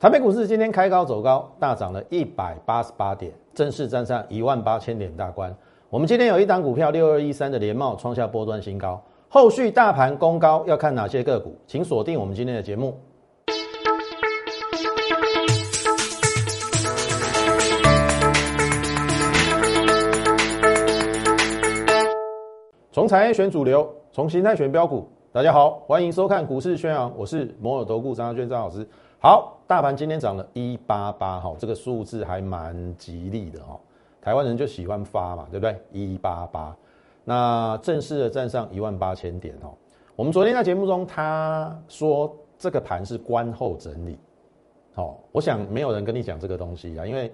台北股市今天开高走高，大涨了一百八十八点，正式站上一万八千点大关。我们今天有一档股票六二一三的联茂创下波段新高，后续大盘攻高要看哪些个股，请锁定我们今天的节目。从产业选主流，从形态选标股。大家好，欢迎收看股市宣扬，我是摩尔投顾张娟张老师。好，大盘今天涨了一八八，哈，这个数字还蛮吉利的哈。台湾人就喜欢发嘛，对不对？一八八，那正式的站上一万八千点哦。我们昨天在节目中他说这个盘是关后整理，好，我想没有人跟你讲这个东西啊，因为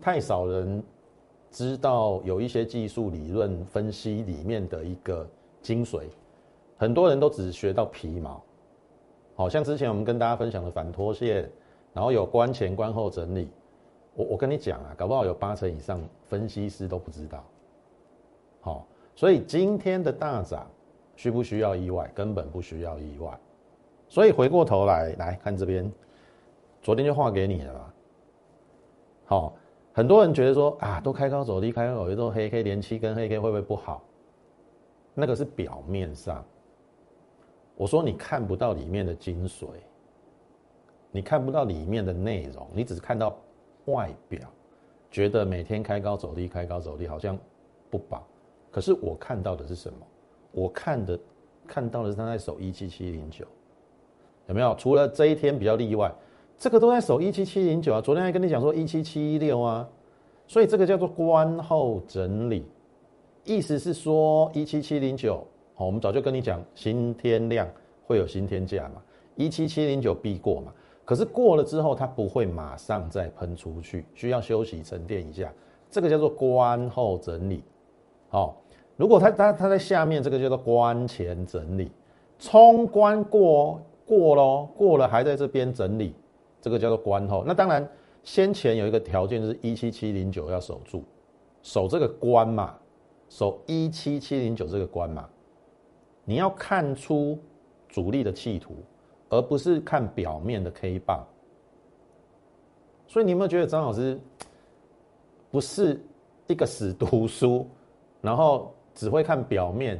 太少人知道有一些技术理论分析里面的一个精髓，很多人都只学到皮毛。好像之前我们跟大家分享的反拖线，然后有关前关后整理，我我跟你讲啊，搞不好有八成以上分析师都不知道。好，所以今天的大涨需不需要意外？根本不需要意外。所以回过头来来看这边，昨天就画给你了嘛。好，很多人觉得说啊，都开高走低，开高走低都黑 K 连七根黑 K 会不会不好？那个是表面上。我说你看不到里面的精髓，你看不到里面的内容，你只是看到外表，觉得每天开高走低，开高走低好像不保。可是我看到的是什么？我看的看到的是他在守一七七零九，有没有？除了这一天比较例外，这个都在守一七七零九啊。昨天还跟你讲说一七七一六啊，所以这个叫做关后整理，意思是说一七七零九。好，我们早就跟你讲，新天量会有新天价嘛，一七七零九必过嘛。可是过了之后，它不会马上再喷出去，需要休息沉淀一下，这个叫做关后整理。好，如果它它它在下面，这个叫做关前整理，冲关过过喽，过了还在这边整理，这个叫做关后。那当然，先前有一个条件就是一七七零九要守住，守这个关嘛，守一七七零九这个关嘛。你要看出主力的企图，而不是看表面的 K 棒。所以你有没有觉得张老师不是一个死读书，然后只会看表面，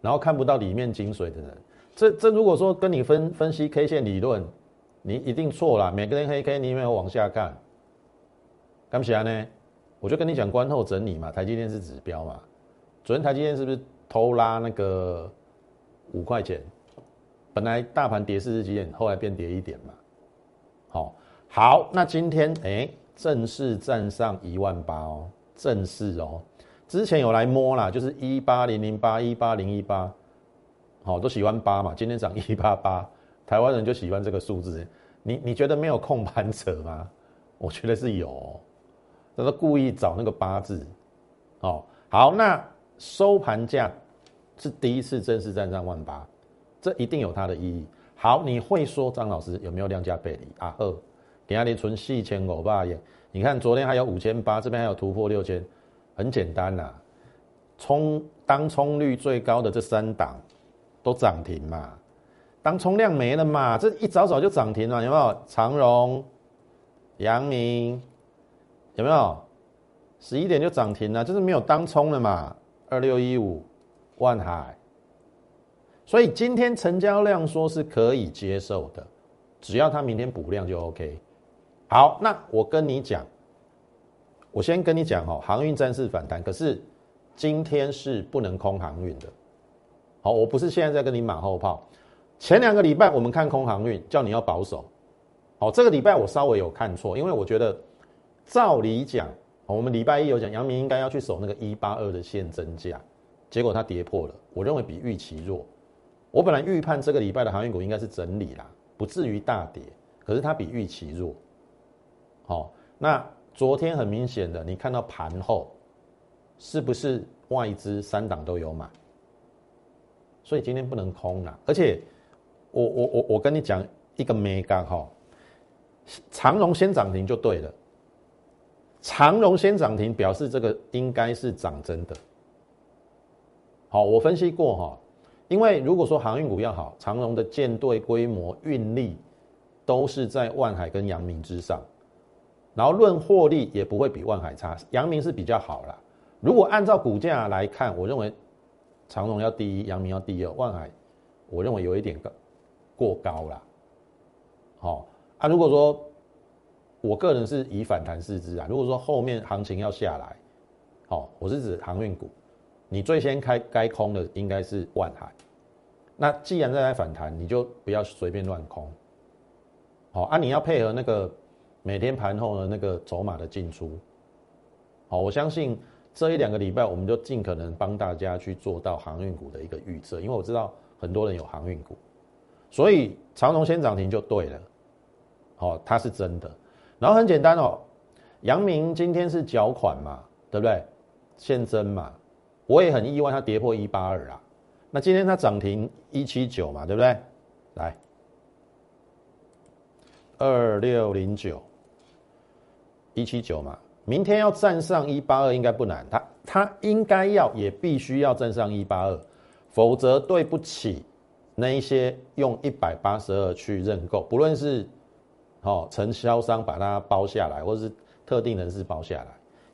然后看不到里面精髓的人？这这如果说跟你分分析 K 线理论，你一定错了。每个人黑 K 你有没有往下看，干不起来呢？我就跟你讲关后整理嘛，台积电是指标嘛。昨天台积电是不是偷拉那个？五块钱，本来大盘跌四十几点，后来变跌一点嘛。好，好，那今天哎，正式站上一万八哦，正式哦。之前有来摸啦，就是一八零零八、一八零一八，好，都喜欢八嘛。今天涨一八八，台湾人就喜欢这个数字。你你觉得没有控盘者吗？我觉得是有，他是故意找那个八字。哦，好，那收盘价。是第一次正式站上万八，这一定有它的意义。好，你会说张老师有没有量价背离啊？二，等下你存四千五百耶，你看昨天还有五千八，这边还有突破六千，很简单呐。冲当冲率最高的这三档都涨停嘛，当冲量没了嘛，这一早早就涨停了，有没有？长荣、阳明有没有？十一点就涨停了，就是没有当冲了嘛。二六一五。万海，所以今天成交量说是可以接受的，只要它明天补量就 OK。好，那我跟你讲，我先跟你讲哈，航运暂时反弹，可是今天是不能空航运的。好，我不是现在在跟你马后炮。前两个礼拜我们看空航运，叫你要保守。好，这个礼拜我稍微有看错，因为我觉得照理讲，我们礼拜一有讲，阳明应该要去守那个一八二的现增价。结果它跌破了，我认为比预期弱。我本来预判这个礼拜的航运股应该是整理啦，不至于大跌。可是它比预期弱。好，那昨天很明显的，你看到盘后是不是外资三档都有买？所以今天不能空了。而且我我我我跟你讲一个 mega 哈，长荣先涨停就对了。长荣先涨停表示这个应该是涨真的。好，我分析过哈，因为如果说航运股要好，长荣的舰队规模、运力都是在万海跟阳明之上，然后论获利也不会比万海差，阳明是比较好啦。如果按照股价来看，我认为长荣要第一，阳明要第二，万海我认为有一点高过高了。好啊，如果说我个人是以反弹视之啊，如果说后面行情要下来，好，我是指航运股，你最先开该空的应该是万海。那既然在反弹，你就不要随便乱空。好啊，你要配合那个每天盘后的那个走马的进出。好，我相信。这一两个礼拜，我们就尽可能帮大家去做到航运股的一个预测，因为我知道很多人有航运股，所以长荣先涨停就对了，好，它是真的。然后很简单哦，阳明今天是缴款嘛，对不对？现增嘛，我也很意外它跌破一八二啊。那今天它涨停一七九嘛，对不对？来，二六零九，一七九嘛。明天要站上一八二应该不难，他他应该要也必须要站上一八二，否则对不起那一些用一百八十二去认购，不论是哦承销商把它包下来，或是特定人士包下来，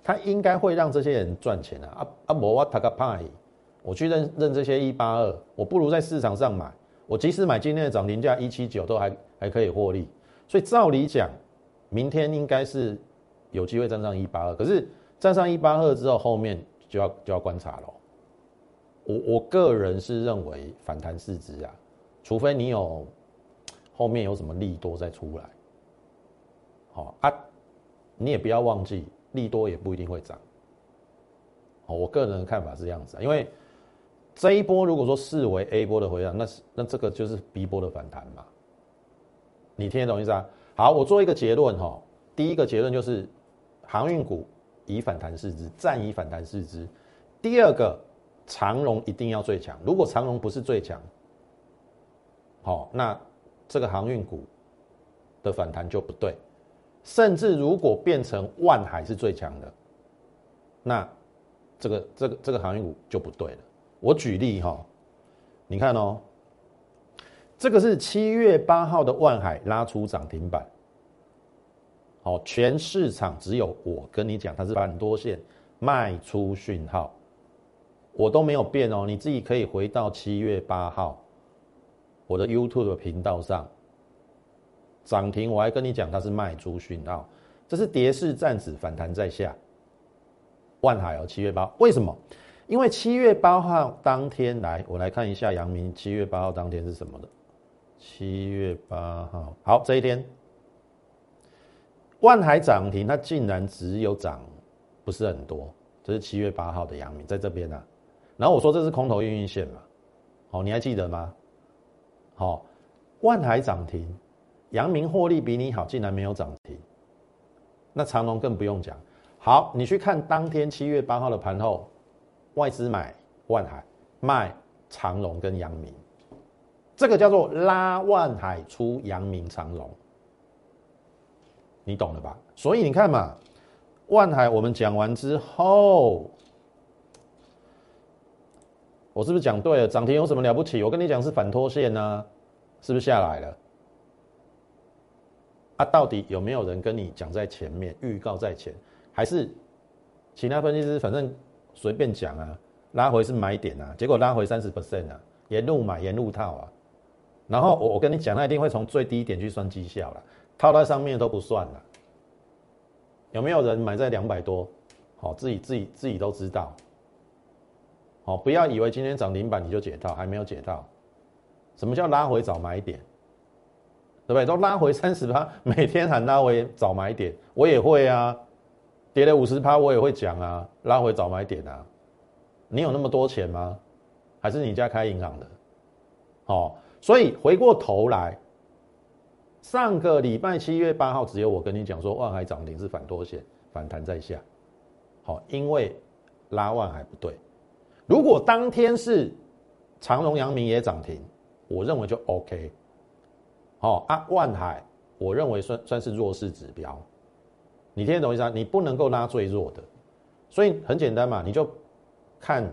他应该会让这些人赚钱啊！啊啊！摩瓦塔卡派，我去认认这些一八二，我不如在市场上买，我即使买今天的涨停价一七九都还还可以获利，所以照理讲，明天应该是。有机会站上一八二，可是站上一八二之后，后面就要就要观察了。我我个人是认为反弹市值啊，除非你有后面有什么利多再出来。好啊，你也不要忘记，利多也不一定会涨。哦，我个人的看法是这样子啊，因为这一波如果说视为 A 波的回档，那是那这个就是 B 波的反弹嘛。你听得懂意思啊？好，我做一个结论哈，第一个结论就是。航运股以反弹市值，暂以反弹市值。第二个，长荣一定要最强。如果长荣不是最强，好，那这个航运股的反弹就不对。甚至如果变成万海是最强的，那这个这个这个航运股就不对了。我举例哈，你看哦，这个是七月八号的万海拉出涨停板。好，全市场只有我跟你讲，它是反多线卖出讯号，我都没有变哦。你自己可以回到七月八号我的 YouTube 频道上，涨停我还跟你讲它是卖出讯号，这是跌势暂止，反弹在下。万海哦，七月八，为什么？因为七月八号当天来，我来看一下阳明七月八号当天是什么的。七月八号，好，这一天。万海涨停，它竟然只有涨，不是很多。这是七月八号的阳明在这边啊。然后我说这是空头运运线嘛，好，你还记得吗？好，万海涨停，阳明获利比你好，竟然没有涨停。那长隆更不用讲。好，你去看当天七月八号的盘后，外资买万海，卖长隆跟阳明，这个叫做拉万海出阳明长隆。你懂了吧？所以你看嘛，万海我们讲完之后，我是不是讲对了？涨停有什么了不起？我跟你讲是反拖线呢，是不是下来了？啊，到底有没有人跟你讲在前面，预告在前，还是其他分析师反正随便讲啊？拉回是买点啊，结果拉回三十 percent 啊，沿路买沿路套啊，然后我我跟你讲，他一定会从最低点去算绩效了。套在上面都不算了，有没有人买在两百多？好，自己自己自己都知道。好，不要以为今天涨停板你就解套，还没有解套。什么叫拉回找买点？对不对？都拉回三十趴，每天喊拉回早买点，我也会啊。跌了五十趴，我也会讲啊，拉回早买点啊。你有那么多钱吗？还是你家开银行的？好，所以回过头来。上个礼拜七月八号，只有我跟你讲说，万海涨停是反多线，反弹在下。好，因为拉万海不对。如果当天是长荣、阳明也涨停，我认为就 OK。好啊，万海我认为算算是弱势指标。你听得懂意思啊？你不能够拉最弱的，所以很简单嘛，你就看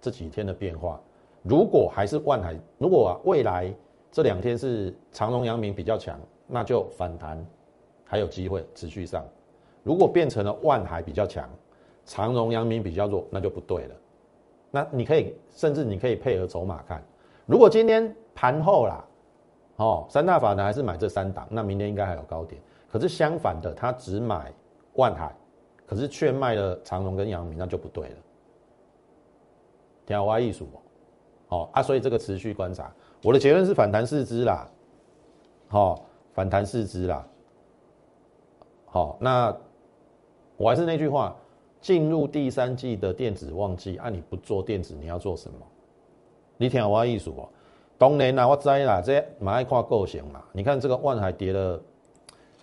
这几天的变化。如果还是万海，如果未来。这两天是长荣、阳明比较强，那就反弹还有机会持续上。如果变成了万海比较强，长荣、阳明比较弱，那就不对了。那你可以甚至你可以配合筹码看，如果今天盘后啦，哦，三大法呢还是买这三档，那明天应该还有高点。可是相反的，他只买万海，可是却卖了长荣跟阳明，那就不对了。天花艺术哦，哦啊，所以这个持续观察，我的结论是反弹四支啦，好，反弹四支啦，好，那我还是那句话。进入第三季的电子旺季，啊，你不做电子，你要做什么？你听我意思哦。当然啦，我知啦，这马爱跨构型嘛。你看这个万海跌了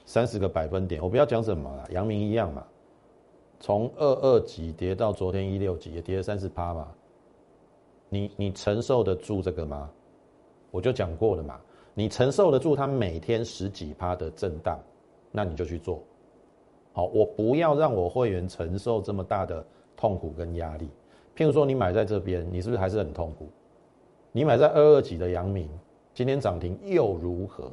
三十个百分点，我不要讲什么了，阳明一样嘛，从二二级跌到昨天一六级，也跌了三十趴嘛。你你承受得住这个吗？我就讲过了嘛，你承受得住它每天十几趴的震荡，那你就去做。好，我不要让我会员承受这么大的痛苦跟压力。譬如说，你买在这边，你是不是还是很痛苦？你买在二二几的阳明，今天涨停又如何？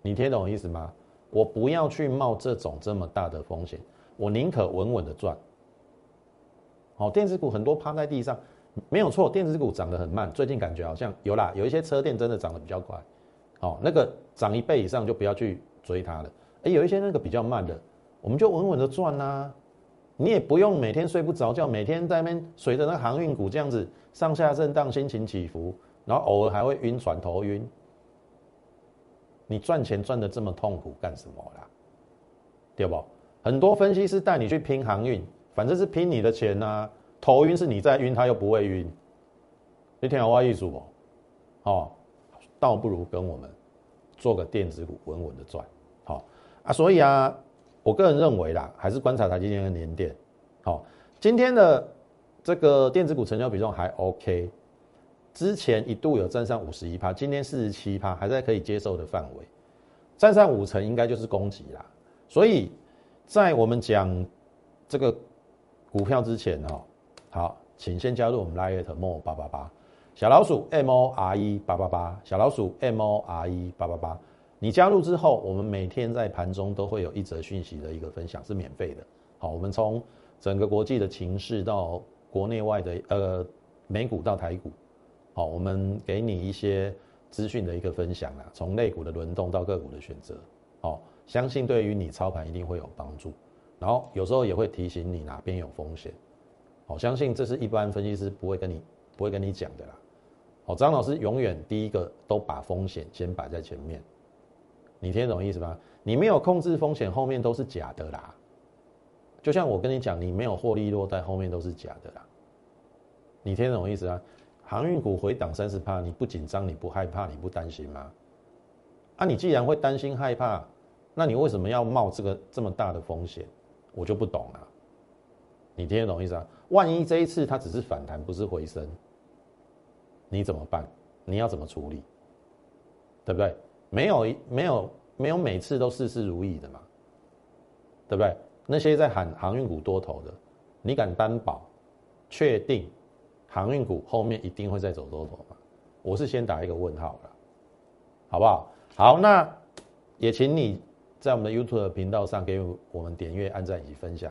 你听懂我意思吗？我不要去冒这种这么大的风险，我宁可稳稳的赚。好，电子股很多趴在地上，没有错，电子股涨得很慢。最近感觉好像有啦，有一些车电真的涨得比较快。好，那个涨一倍以上就不要去追它了。哎，有一些那个比较慢的，我们就稳稳的赚呐。你也不用每天睡不着觉，每天在那边随着那航运股这样子上下震荡，心情起伏，然后偶尔还会晕船头晕。你赚钱赚的这么痛苦干什么啦？对不？很多分析师带你去拼航运，反正是拼你的钱呐。头晕是你在晕，他又不会晕。你听我意思不？哦，倒不如跟我们做个电子股，稳稳的赚。好。啊，所以啊，我个人认为啦，还是观察台积电跟联电。好，今天的这个电子股成交比重还 OK，之前一度有站上五十一趴，今天四十七趴，还在可以接受的范围。站上五成应该就是攻击啦。所以在我们讲这个股票之前哈，好，请先加入我们 Lite More 八八八小老鼠 M O R E 八八八小老鼠 M O R E 八八八。你加入之后，我们每天在盘中都会有一则讯息的一个分享，是免费的。好，我们从整个国际的情势到国内外的呃美股到台股，好，我们给你一些资讯的一个分享啊，从类股的轮动到个股的选择，好，相信对于你操盘一定会有帮助。然后有时候也会提醒你哪边有风险，好，相信这是一般分析师不会跟你不会跟你讲的啦。好，张老师永远第一个都把风险先摆在前面。你听懂意思吗？你没有控制风险，后面都是假的啦。就像我跟你讲，你没有获利落袋，后面都是假的啦。你听懂意思啊？航运股回档三十趴，你不紧张，你不害怕，你不担心吗？啊，你既然会担心害怕，那你为什么要冒这个这么大的风险？我就不懂了。你听得懂意思啊？万一这一次它只是反弹，不是回升，你怎么办？你要怎么处理？对不对？没有没有没有每次都事事如意的嘛，对不对？那些在喊航运股多头的，你敢担保确定航运股后面一定会再走多头吗？我是先打一个问号了，好不好？好，那也请你在我们的 YouTube 频道上给我们点阅、按赞以及分享，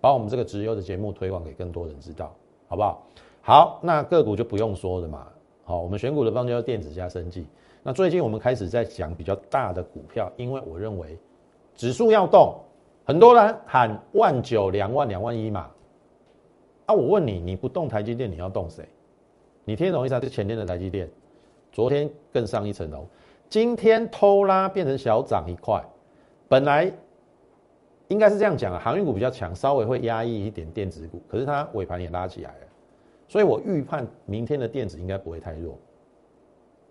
把我们这个直优的节目推广给更多人知道，好不好？好，那个股就不用说了嘛。好，我们选股的方向叫电子加生技。那最近我们开始在讲比较大的股票，因为我认为指数要动，很多人喊万九、两万、两万一嘛。啊，我问你，你不动台积电，你要动谁？你听懂意思？是前天的台积电，昨天更上一层楼，今天偷拉变成小涨一块。本来应该是这样讲啊，航运股比较强，稍微会压抑一点电子股，可是它尾盘也拉起来了，所以我预判明天的电子应该不会太弱。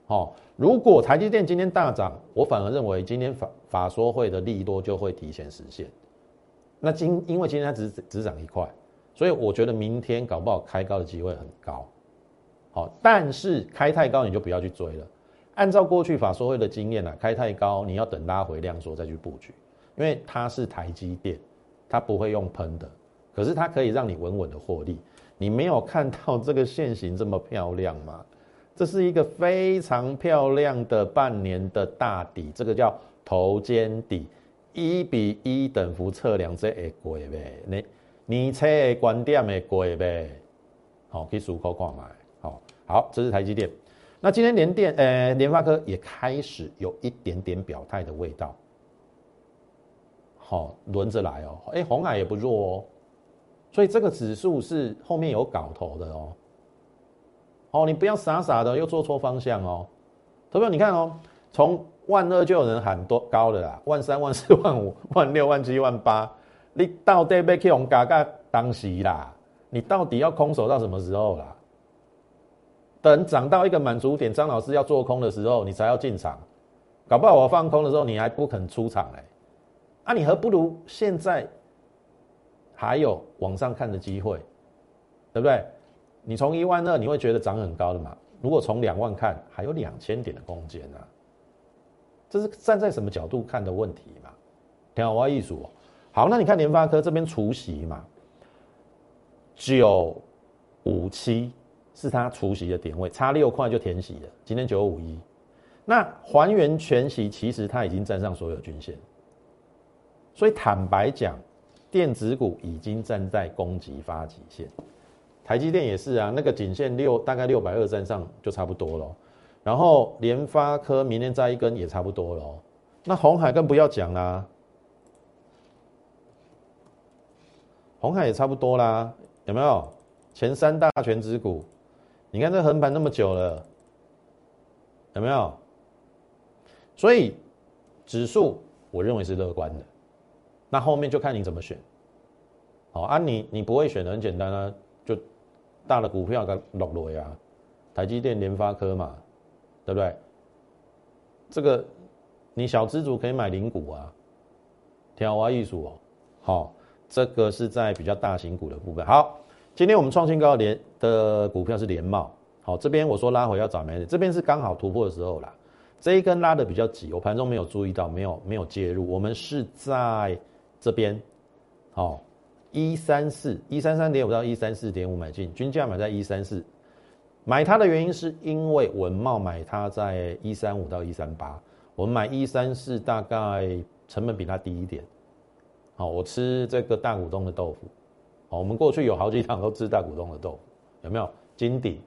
好，如果台积电今天大涨，我反而认为今天法法说会的利多就会提前实现。那今因为今天它只只涨一块，所以我觉得明天搞不好开高的机会很高。好，但是开太高你就不要去追了。按照过去法说会的经验啊，开太高你要等拉回量缩再去布局，因为它是台积电，它不会用喷的，可是它可以让你稳稳的获利。你没有看到这个线型这么漂亮吗？这是一个非常漂亮的半年的大底，这个叫头肩底，一比一等幅测量这会过呗？你你测的观点会过呗？好，可以数口看买。好，好，这是台积电。那今天联电，呃，联发科也开始有一点点表态的味道。好，轮着来哦。哎，红海也不弱哦。所以这个指数是后面有搞头的哦。哦，你不要傻傻的又做错方向哦。投票你看哦，从万二就有人喊多高的啦，万三、万四、万五、万六、万七、万八，你到底要去用嘎嘎当时啦？你到底要空手到什么时候啦？等涨到一个满足点，张老师要做空的时候，你才要进场。搞不好我放空的时候，你还不肯出场嘞。啊，你何不如现在？还有往上看的机会，对不对？你从一万二你会觉得涨很高的嘛？如果从两万看，还有两千点的空间呢。这是站在什么角度看的问题嘛？挺好玩艺术。好，那你看联发科这边除息嘛，九五七是它除息的点位，差六块就填息了。今天九五一，那还原全息，其实它已经站上所有均线。所以坦白讲。电子股已经站在攻击发起线，台积电也是啊，那个颈线六大概六百二站上就差不多了，然后联发科明天再一根也差不多了，那红海更不要讲啦，红海也差不多啦，有没有？前三大全指股，你看这横盘那么久了，有没有？所以指数我认为是乐观的。那后面就看你怎么选，好啊，你你不会选的很简单啊，大的股票跟落落呀，台积电、联发科嘛，对不对？这个你小资主可以买零股啊，天华艺术哦，好，这个是在比较大型股的部分。好，今天我们创新高联的股票是联茂，好，这边我说拉回要找买点，这边是刚好突破的时候啦，这一根拉的比较急，我盘中没有注意到，没有没有介入，我们是在。这边，好，一三四一三三点五到一三四点五买进，均价买在一三四，买它的原因是因为文茂买它在一三五到一三八，我们买一三四大概成本比它低一点，好，我吃这个大股东的豆腐，好，我们过去有好几场都吃大股东的豆腐，有没有？金鼎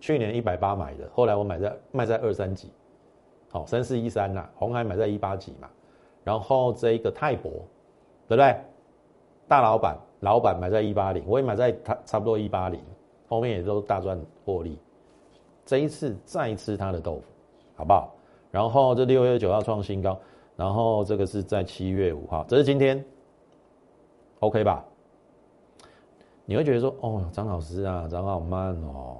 去年一百八买的，后来我买在卖在二三几，好，三四一三呐，红海买在一八几嘛，然后这一个泰博。对不对？大老板，老板买在一八零，我也买在他差不多一八零，后面也都大赚获利。这一次再吃他的豆腐，好不好？然后这六月九号创新高，然后这个是在七月五号，这是今天，OK 吧？你会觉得说，哦，张老师啊，涨好慢哦，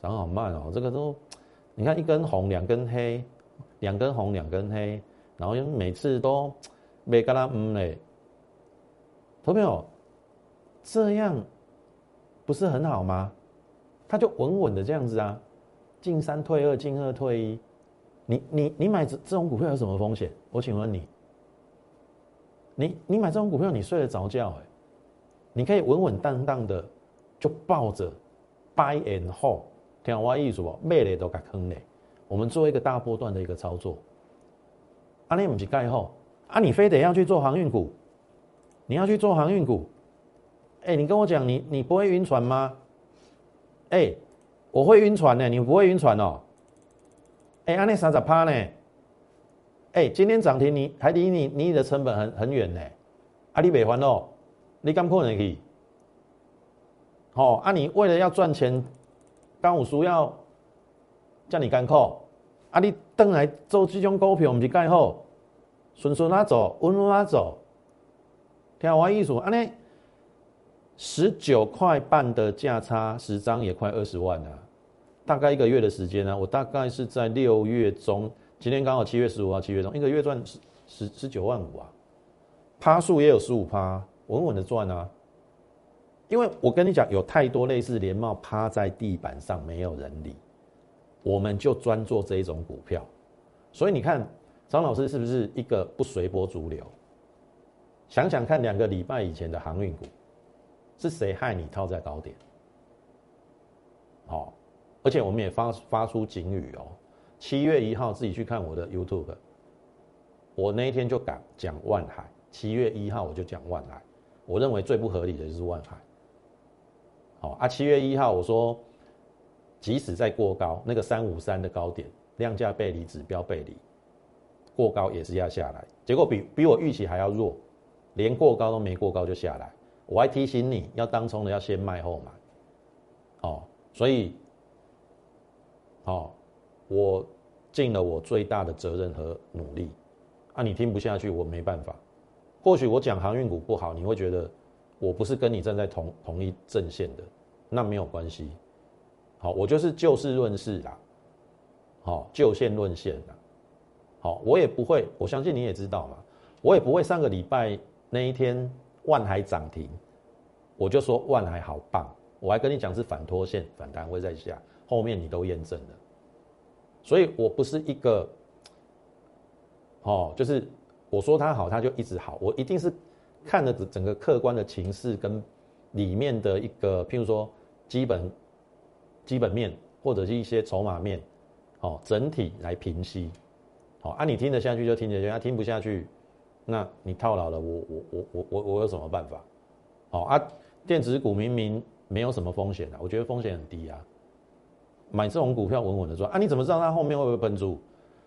涨好慢哦，这个都，你看一根红，两根黑，两根红，两根黑，然后每次都没跟他嗯嘞。投票，这样不是很好吗？他就稳稳的这样子啊，进三退二，进二退一。你你你买这这种股票有什么风险？我请问你，你你买这种股票，你睡得着觉？哎，你可以稳稳当当的就抱着，buy and hold，听我意思不？卖了都敢坑嘞。我们做一个大波段的一个操作，啊，你不是盖后，啊，你非得要去做航运股？你要去做航运股，哎，你跟我讲，你你不会晕船吗？哎，我会晕船呢，你不会晕船哦。哎，安内三十趴呢？哎，今天涨停，你还离你你的成本很很远呢。阿里北环哦，你敢可能去？哦，啊，你为了要赚钱，刚有需要叫你干扣，啊，你等来做这种股票，不是干好，顺顺啊走，稳稳啊走。听我意思，安尼十九块半的价差，十张也快二十万了，大概一个月的时间呢。我大概是在六月中，今天刚好七月十五号，七月中一个月赚十十十九万五啊，趴数也有十五趴，稳稳的赚啊。因为我跟你讲，有太多类似连帽趴在地板上没有人理，我们就专做这一种股票。所以你看，张老师是不是一个不随波逐流？想想看，两个礼拜以前的航运股，是谁害你套在高点？好，而且我们也发发出警语哦，七月一号自己去看我的 YouTube，我那一天就讲讲万海，七月一号我就讲万海，我认为最不合理的就是万海。好啊，七月一号我说，即使在过高那个三五三的高点，量价背离指标背离过高也是要下来，结果比比我预期还要弱，连过高都没过高就下来。我还提醒你要当冲的要先卖后买，哦，所以，哦，我尽了我最大的责任和努力，啊，你听不下去我没办法，或许我讲航运股不好，你会觉得我不是跟你站在同同一阵线的，那没有关系，好，我就是就事论事啦，好，就线论线啦，好，我也不会，我相信你也知道嘛，我也不会上个礼拜那一天。万海涨停，我就说万海好棒，我还跟你讲是反拖线反弹会在下，后面你都验证了，所以我不是一个，哦，就是我说它好，它就一直好，我一定是看了整整个客观的情势跟里面的一个，譬如说基本基本面或者是一些筹码面，哦，整体来平息，好，啊，你听得下去就听得下去，啊，听不下去。那你套牢了，我我我我我我有什么办法？好啊，电子股明明没有什么风险啊，我觉得风险很低啊。买这种股票稳稳的赚啊，你怎么知道它后面会不会喷出？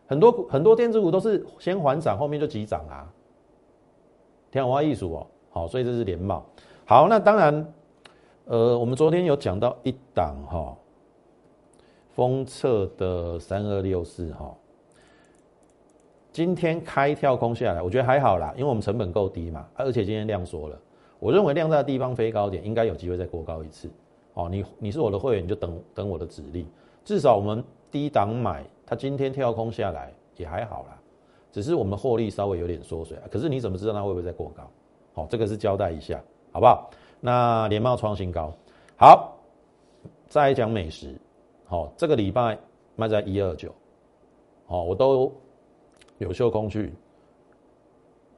很多很多电子股都是先缓涨，后面就急涨啊。天华艺术哦，好，所以这是连帽。好，那当然，呃，我们昨天有讲到一档哈，封测的三二六四哈。今天开跳空下来，我觉得还好啦，因为我们成本够低嘛，而且今天量缩了，我认为量在地方飞高点，应该有机会再过高一次。哦，你你是我的会员，你就等等我的指令，至少我们低档买，它今天跳空下来也还好啦，只是我们获利稍微有点缩水。可是你怎么知道它会不会再过高？好，这个是交代一下，好不好？那联茂创新高，好，再讲美食，好，这个礼拜卖在一二九，好，我都。有秀空去，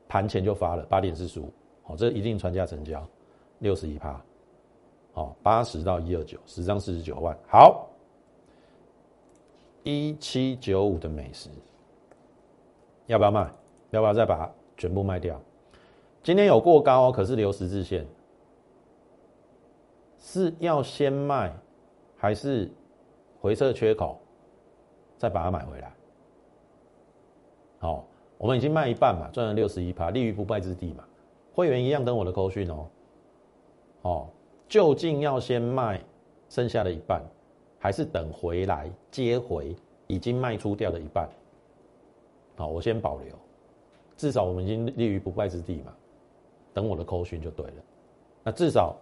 盘前就发了八点四十五，好，这一定传价成交，六十一趴，好，八十到一二九，十张四十九万，好，一七九五的美食，要不要卖？要不要再把全部卖掉？今天有过高哦，可是留十字线，是要先卖，还是回撤缺口，再把它买回来？好，我们已经卖一半嘛，赚了六十一趴，立于不败之地嘛。会员一样等我的扣讯哦。哦，究竟要先卖剩下的一半，还是等回来接回已经卖出掉的一半？好，我先保留，至少我们已经立于不败之地嘛。等我的扣讯就对了。那至少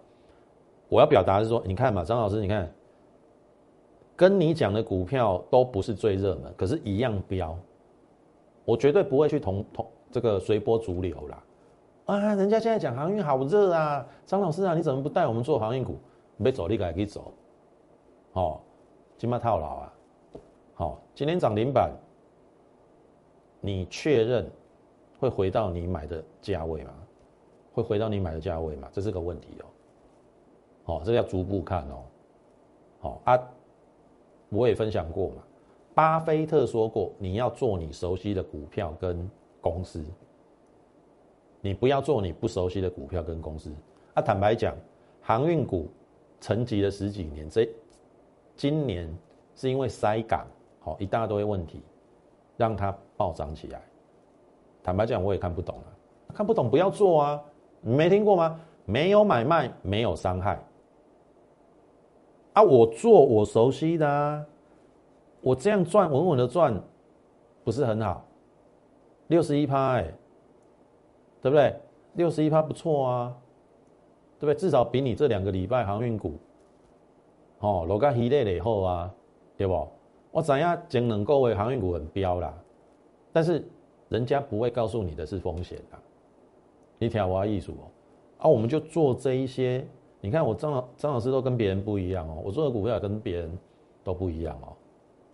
我要表达是说，你看嘛，张老师，你看，跟你讲的股票都不是最热门，可是一样标。我绝对不会去同同这个随波逐流啦，啊，人家现在讲航运好热啊，张老师啊，你怎么不带我们做航运股？没走，你可以走，哦，金马套牢啊，好，今天涨停板，你确认会回到你买的价位吗？会回到你买的价位吗？这是个问题哦，哦，这个要逐步看哦，好啊，我也分享过嘛。巴菲特说过：“你要做你熟悉的股票跟公司，你不要做你不熟悉的股票跟公司。”啊，坦白讲，航运股沉寂了十几年，这今年是因为塞港，好一大堆问题，让它暴涨起来。坦白讲，我也看不懂啊，看不懂不要做啊！你没听过吗？没有买卖，没有伤害。啊，我做我熟悉的啊。我这样赚稳稳的赚，不是很好？六十一趴哎，对不对？六十一趴不错啊，对不对？至少比你这两个礼拜航运股，哦，落个系列的好啊，对不？我怎样讲能够为航运股很飙啦？但是人家不会告诉你的是风险的，你听我艺术哦。啊，我们就做这一些，你看我张老张老师都跟别人不一样哦，我做的股票跟别人都不一样哦。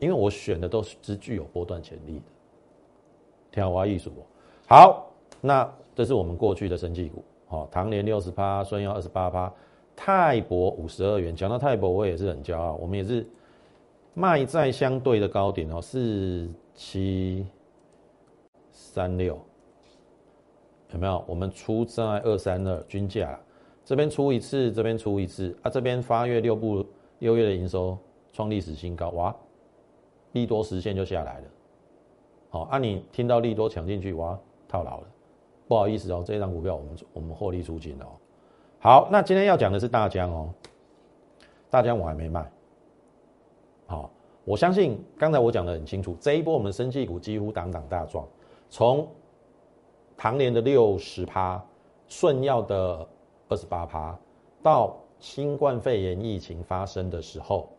因为我选的都是只具有波段潜力的，天华艺术好，那这是我们过去的生技股，好，唐联六十八，顺耀二十八趴，泰博五十二元。讲到泰博，我也是很骄傲，我们也是卖在相对的高点哦，四七三六，有没有？我们出在二三二均价，这边出一次，这边出一次。啊，这边发月六部六月的营收创历史新高，哇，利多实现就下来了。好，啊，你听到利多抢进去，哇，套牢了，不好意思哦，这一张股票我们我们获利出尽了哦。好，那今天要讲的是大疆哦，大疆我还没卖。好，我相信刚才我讲的很清楚，这一波我们的生技股几乎档档大赚，从唐联的六十趴，顺药的二十八趴，到新冠肺炎疫情发生的时候，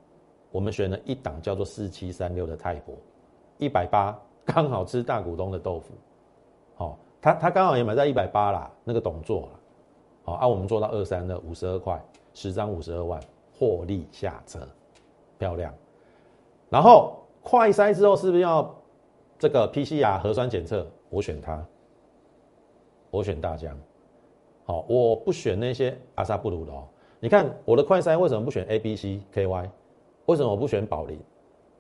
我们选了一档叫做四七三六的泰博，一百八刚好吃大股东的豆腐，好，他他刚好也买在一百八啦，那个董座了。好，按我们做到二三的五十二块，十张五十二万，获利下车，漂亮。然后快筛之后是不是要这个 PCR 核酸检测？我选它，我选大疆。好，我不选那些阿萨布鲁的哦。你看我的快筛为什么不选 A、B、C、KY？为什么我不选宝林？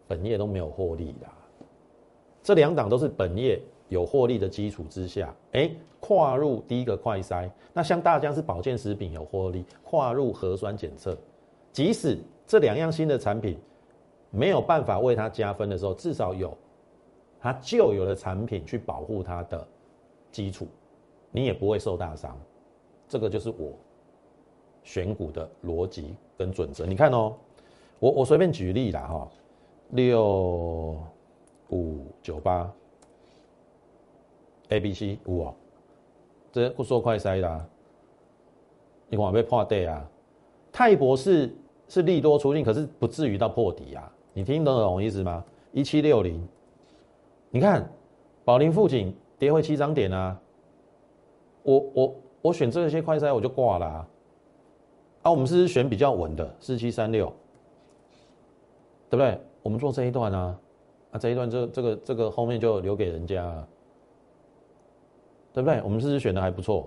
本业都没有获利的，这两档都是本业。有获利的基础之下，哎，跨入第一个快筛，那像大疆是保健食品有获利，跨入核酸检测，即使这两样新的产品没有办法为它加分的时候，至少有它旧有的产品去保护它的基础，你也不会受大伤。这个就是我选股的逻辑跟准则。你看哦，我我随便举例啦哈，六五九八。A、B、C 五哦，这不说快筛啦，你看被破底啊？泰博是是利多出尽，可是不至于到破底啊。你听得懂我意思吗？一七六零，你看宝林附近跌回七张点啊。我我我选这些快筛我就挂了啊。啊，我们是选比较稳的四七三六，对不对？我们做这一段啊，啊这一段这这个这个后面就留给人家。对不对？我们是不是选的还不错？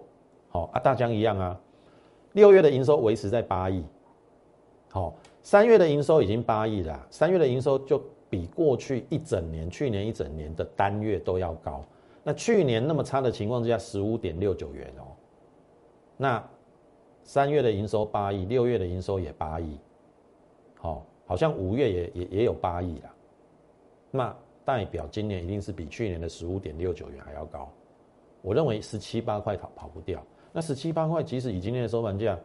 好啊，大疆一样啊。六月的营收维持在八亿，好，三月的营收已经八亿了。三月的营收就比过去一整年、去年一整年的单月都要高。那去年那么差的情况之下，十五点六九元哦。那三月的营收八亿，六月的营收也八亿，好，像五月也也也有八亿了。那代表今年一定是比去年的十五点六九元还要高。我认为十七八块跑跑不掉，那十七八块即使以今天的收盘价，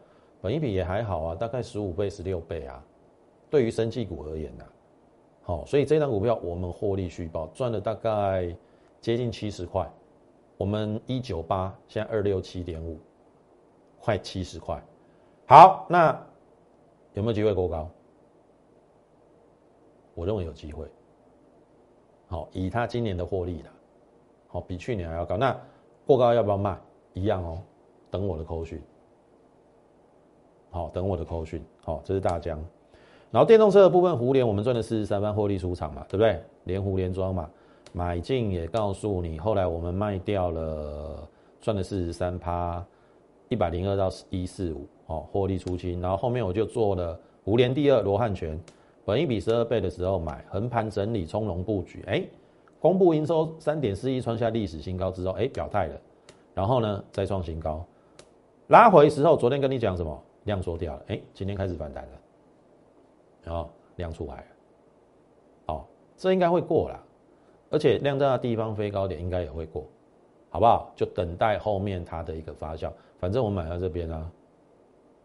本一比也还好啊，大概十五倍、十六倍啊。对于生技股而言呐，好，所以这张股票我们获利续报，赚了大概接近七十块。我们一九八，现在二六七点五，快七十块。好，那有没有机会过高？我认为有机会。好，以他今年的获利了，好，比去年还要高。那过高要不要卖？一样哦，等我的扣讯。好，等我的扣讯。好，这是大疆。然后电动车的部分，胡联我们赚了四十三万获利出场嘛，对不对？连胡联装嘛，买进也告诉你，后来我们卖掉了，赚了四十三趴，一百零二到一四五，哦，获利出清。然后后面我就做了胡联第二罗汉拳，本一比十二倍的时候买，横盘整理，从容布局，哎。公布营收三点四亿，创下历史新高之后，哎，表态了，然后呢，再创新高，拉回时候，昨天跟你讲什么？量缩掉了，哎，今天开始反弹了，然后量出来了，哦，这应该会过了，而且量在那地方飞高点，应该也会过，好不好？就等待后面它的一个发酵，反正我买在这边啊，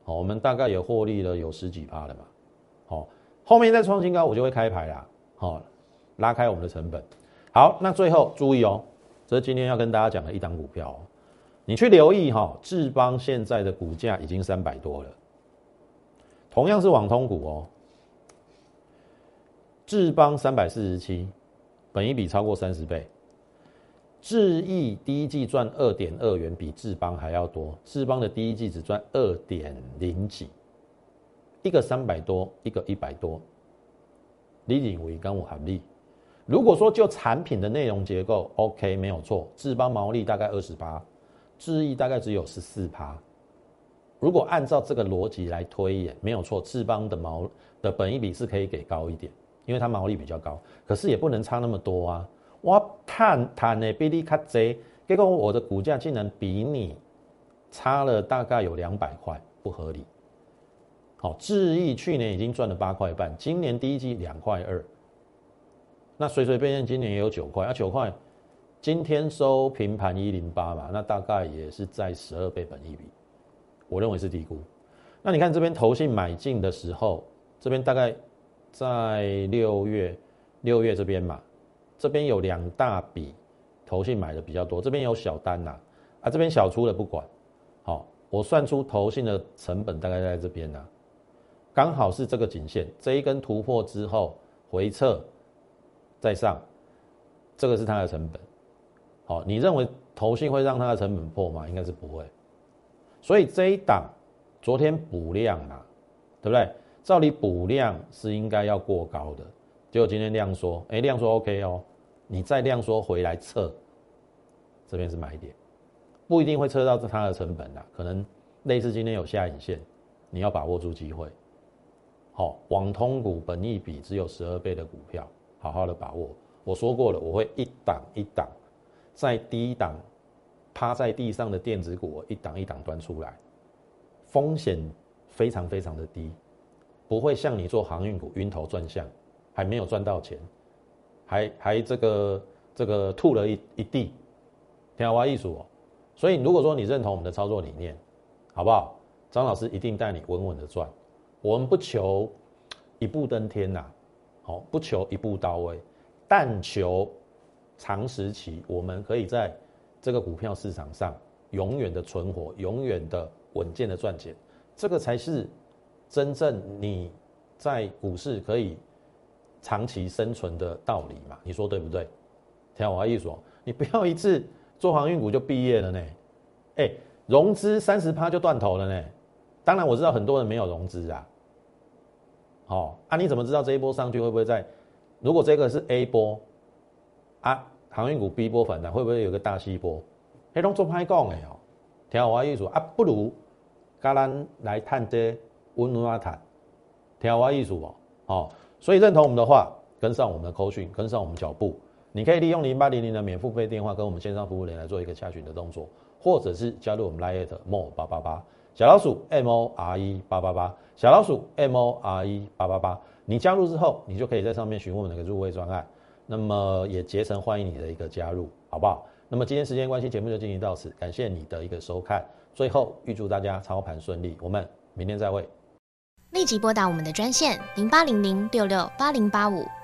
好，我们大概也获利了有十几趴了嘛，好，后面再创新高，我就会开牌啦，好，拉开我们的成本。好，那最后注意哦，这是今天要跟大家讲的一档股票，哦。你去留意哈，智邦现在的股价已经三百多了，同样是网通股哦，智邦三百四十七，本一比超过三十倍，智毅第一季赚二点二元，比智邦还要多，智邦的第一季只赚二点零几，一个三百多，一个一百多，你认为跟我合理？如果说就产品的内容结构，OK，没有错，智邦毛利大概二十八，智毅大概只有十四趴。如果按照这个逻辑来推演，没有错，智邦的毛的本益比是可以给高一点，因为它毛利比较高，可是也不能差那么多啊。我探探的比你卡贼，结果我的股价竟然比你差了大概有两百块，不合理。好，智毅去年已经赚了八块半，今年第一季两块二，那随随便便今年也有九块啊，九块，今天收平盘一零八嘛，那大概也是在十二倍本一比，我认为是低估。那你看这边投信买进的时候，这边大概在六月六月这边嘛，这边有两大笔投信买的比较多，这边有小单呐，啊这边小出了不管，好，我算出投信的成本大概在这边呐。刚好是这个颈线，这一根突破之后回撤再上，这个是它的成本。好，你认为投信会让它的成本破吗？应该是不会。所以这一档昨天补量嘛，对不对？照理补量是应该要过高的，结果今天量缩，哎，量缩 OK 哦，你再量缩回来测，这边是买点，不一定会测到它的成本的，可能类似今天有下影线，你要把握住机会。好，网通股本益比只有十二倍的股票，好好的把握。我说过了，我会一档一档，在低档趴在地上的电子股，一档一档端出来，风险非常非常的低，不会像你做航运股晕头转向，还没有赚到钱，还还这个这个吐了一一地，天花艺术哦。所以如果说你认同我们的操作理念，好不好？张老师一定带你稳稳的赚。我们不求一步登天呐，好，不求一步到位，但求长时期，我们可以在这个股票市场上永远的存活，永远的稳健的赚钱，这个才是真正你在股市可以长期生存的道理嘛？你说对不对？听我意思，你不要一次做航运股就毕业了呢，哎，融资三十趴就断头了呢。当然我知道很多人没有融资啊，哦，啊你怎么知道这一波上去会不会在？如果这个是 A 波，啊航运股 B 波反弹会不会有个大 C 波？黑龙做拍讲的哦，听我意思啊，不如跟咱来探这温暖啊谈，听我意思哦，哦，所以认同我们的话，跟上我们的口讯，跟上我们脚步，你可以利用零八零零的免付费电话跟我们线上服务员来做一个洽询的动作，或者是加入我们 Line more 八八八。小老鼠 M O R E 八八八，小老鼠 M O R E 八八八，你加入之后，你就可以在上面询问那个入会专案，那么也竭诚欢迎你的一个加入，好不好？那么今天时间关系，节目就进行到此，感谢你的一个收看，最后预祝大家操盘顺利，我们明天再会。立即拨打我们的专线零八零零六六八零八五。